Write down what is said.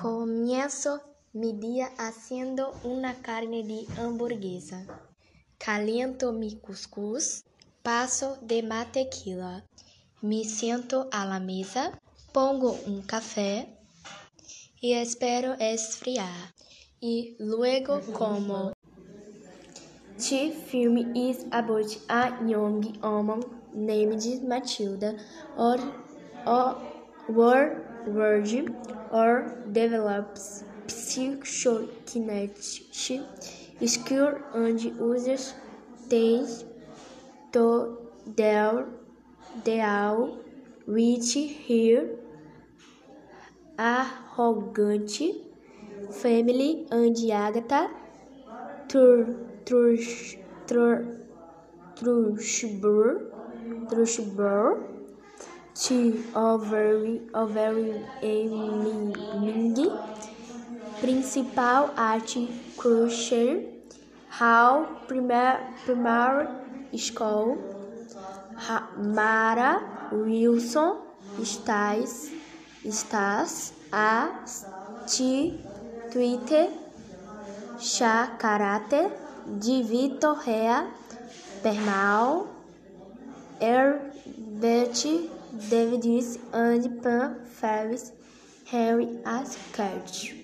Comienzo mi día haciendo una carne de hamburguesa. Caliento mi cuscús, paso de mantequilla. Me siento a la mesa, pongo un café y espero esfriar. Y luego como. The film is about a young woman named Matilda or, or, or virgin or develops psychokinetic skill and uses these to deal, deal with her arrogant family and Agatha Trushburr Trushburr to overwhelming principal art crucial how primary school Mara Wilson estás estás a ti Twitter Chacarate de Vitor Rea Bernal Herbert Davids and Pan Ferris Henry Ascart